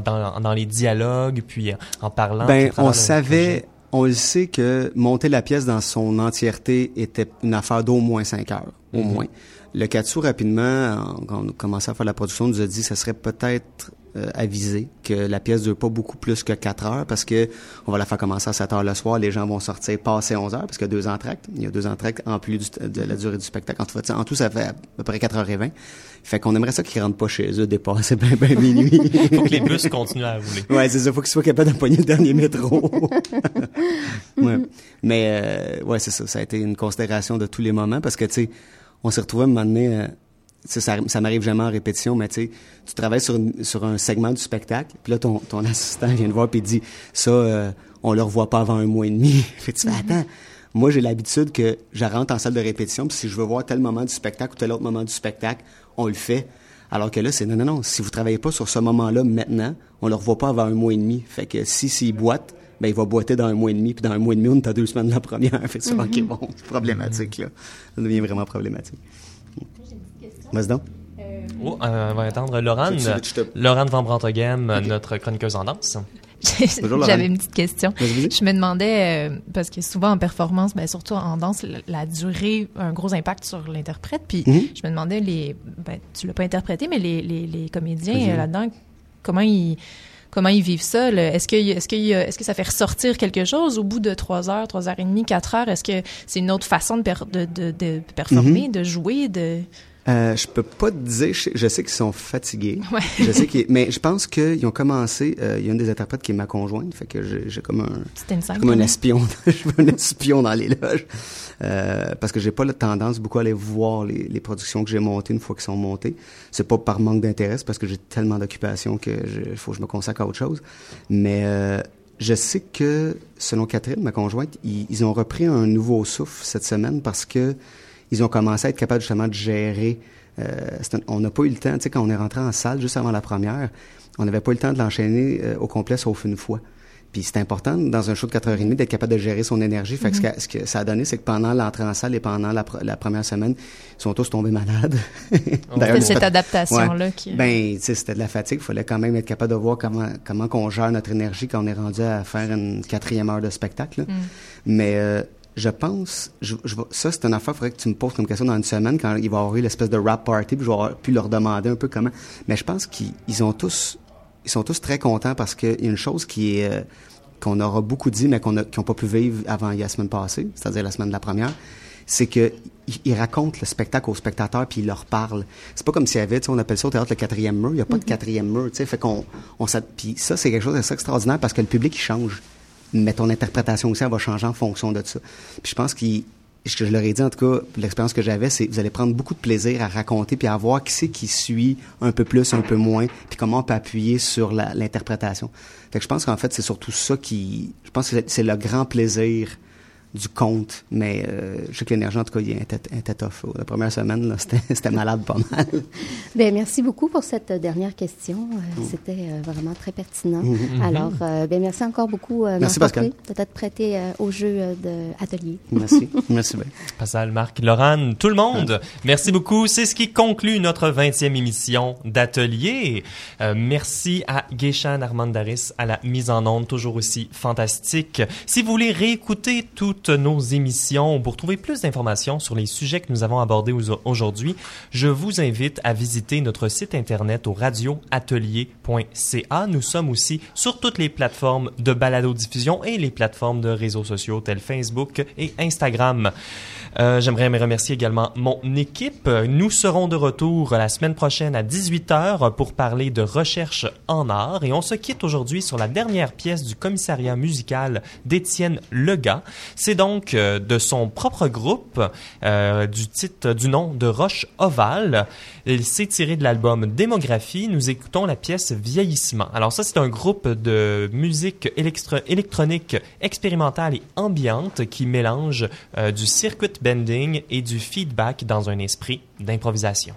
dans, dans, les dialogues, puis en parlant? Ben, on savait, on le sait que monter la pièce dans son entièreté était une affaire d'au moins 5 heures, au mhm. moins. Le Katsu, rapidement, quand on a commencé à faire la production, nous a dit que ça serait peut-être euh, aviser que la pièce dure pas beaucoup plus que 4 heures parce que on va la faire commencer à 7 heures le soir, les gens vont sortir passer 11 heures parce qu'il y a deux entractes. Il y a deux entractes en plus de la durée du spectacle. En tout, en tout, ça fait à peu près 4 h 20 Fait qu'on aimerait ça qu'ils rentrent pas chez eux dépasser bien ben minuit. (laughs) faut que les bus (laughs) continuent à rouler. Ouais, c'est ça. Faut qu'ils soient capables de pogner le dernier métro. (laughs) ouais. Mais euh, ouais, c'est ça. Ça a été une considération de tous les moments parce que tu sais, on s'est retrouvé à un moment donné. Euh, ça, ça m'arrive jamais en répétition, mais tu tu travailles sur, sur un segment du spectacle, puis là, ton, ton assistant vient te voir puis dit, ça, euh, on le revoit pas avant un mois et demi. (laughs) fait tu fais, mm-hmm. attends, moi, j'ai l'habitude que je rentre en salle de répétition, puis si je veux voir tel moment du spectacle ou tel autre moment du spectacle, on le fait. Alors que là, c'est non, non, non. Si vous travaillez pas sur ce moment-là maintenant, on le revoit pas avant un mois et demi. Fait que si s'il boite, ben il va boiter dans un mois et demi, puis dans un mois et demi, on est à deux semaines de la première. (laughs) Fait que mm bon, c'est problématique, là. Ça devient vraiment problématique. Vas-y donc. Oh, euh, on va attendre Laurent. Laurent Van Brantoghem, notre chroniqueuse en danse. (laughs) J'avais une petite question. Je me demandais, euh, parce que souvent en performance, ben, surtout en danse, la, durée a un gros impact sur l'interprète. Puis mhm. je me demandais, les, ben, tu l'as pas interprété, mais les, les, les comédiens euh, là-dedans, comment ils comment ils vivent ça. Est-ce que, est-ce que, est-ce que ça fait ressortir quelque chose au bout de trois heures, trois heures et demie, quatre heures? Est-ce que c'est une autre façon de, de, de, performer, mhm. de jouer, de... Euh, je peux pas te dire. Je, sais qu'ils sont fatigués. (laughs) Ouais. je sais qu'ils, mais je pense qu'ils ont commencé. Euh, il y a une des interprètes qui est ma conjointe, fait que j'ai comme un, comme un espion. (laughs) je suis un espion dans les loges euh, parce que j'ai pas la tendance beaucoup à aller voir les, les productions que j'ai montées une fois qu'elles sont montées. C'est pas par manque d'intérêt, parce que j'ai tellement d'occupations que il faut que je me consacre à autre chose. Mais euh, je sais que, selon Catherine, ma conjointe, ils, ils ont repris un nouveau souffle cette semaine parce que ils ont commencé à être capables justement de gérer. Euh, on n'a pas eu le temps, tu sais, quand on est rentré en salle juste avant la première, on n'avait pas eu le temps de l'enchaîner euh, au complet sauf une fois. Puis c'est important dans un show de 4h30 d'être capable de gérer son énergie. Fait que ce, que ça a donné, c'est que pendant l'entrée en salle et pendant la, première semaine, ils sont tous tombés malades. C'était cette adaptation-là qui... Ben, tu sais, c'était de la fatigue. Il fallait quand même être capable de voir comment comment qu'on gère notre énergie quand on est rendu à faire une quatrième heure de spectacle. Mm. Mais euh, je pense, je, ça c'est une affaire, il faudrait que tu me poses comme question dans une semaine quand il va y avoir eu l'espèce de rap party, puis je vais pu leur demander un peu comment. Mais je pense qu'ils ont tous, ils sont tous très contents parce qu'il y a une chose qui est euh, qu'on aura beaucoup dit, mais qu'on n'a pas pu vivre avant la semaine passée, c'est-à-dire la semaine de la première, c'est que ils racontent le spectacle aux spectateurs puis ils leur parlent. C'est pas comme s'il y avait, on appelle ça au théâtre le quatrième mur. Il n'y a pas de mm-hmm. quatrième mur, tu sais. Fait qu'on, on, puis ça c'est quelque chose d'assez extraordinaire parce que le public il change mais ton interprétation aussi, elle va changer en fonction de ça. Puis je pense que ce que je leur ai dit, en tout cas, l'expérience que j'avais, c'est vous allez prendre beaucoup de plaisir à raconter puis à voir qui c'est qui suit un peu plus, un peu moins, puis comment on peut appuyer sur l'interprétation. Fait que je pense qu'en fait, c'est surtout ça qui... Je pense que c'est le grand plaisir du compte, mais euh, je sais que l'énergie, en tout cas, il était, était tough. La première semaine, (laughs) c'était malade pas mal. bien, merci beaucoup pour cette dernière question. Euh, mm. C'était euh, vraiment très pertinent. Mm-hmm. Mm-hmm. Alors, bien, merci encore beaucoup, merci, Pascal. Peut-être prêté au jeu d'atelier. Merci. (laughs) merci bien. Pascal, Marc, Laurent, tout le monde, merci beaucoup. C'est ce qui conclut notre 20e émission d'atelier. merci à Geishan Armandaris à la mise en onde, toujours aussi fantastique. Si vous voulez réécouter tout nos émissions. Pour trouver plus d'informations sur les sujets que nous avons abordés aujourd'hui, je vous invite à visiter notre site internet au radioatelier.ca. Nous sommes aussi sur toutes les plateformes de balado-diffusion et les plateformes de réseaux sociaux tels Facebook et Instagram. Euh, J'aimerais remercier également mon équipe. Nous serons de retour la semaine prochaine à 18h pour parler de recherche en art et on se quitte aujourd'hui sur la dernière pièce du commissariat musical d'Étienne Lega. C'est donc euh, de son propre groupe euh, du titre du nom de Roche Ovale. Il s'est tiré de l'album Démographie. Nous écoutons la pièce Vieillissement. Alors ça, c'est un groupe de musique électronique expérimentale et ambiante qui mélange euh, du circuit bending et du feedback dans un esprit d'improvisation.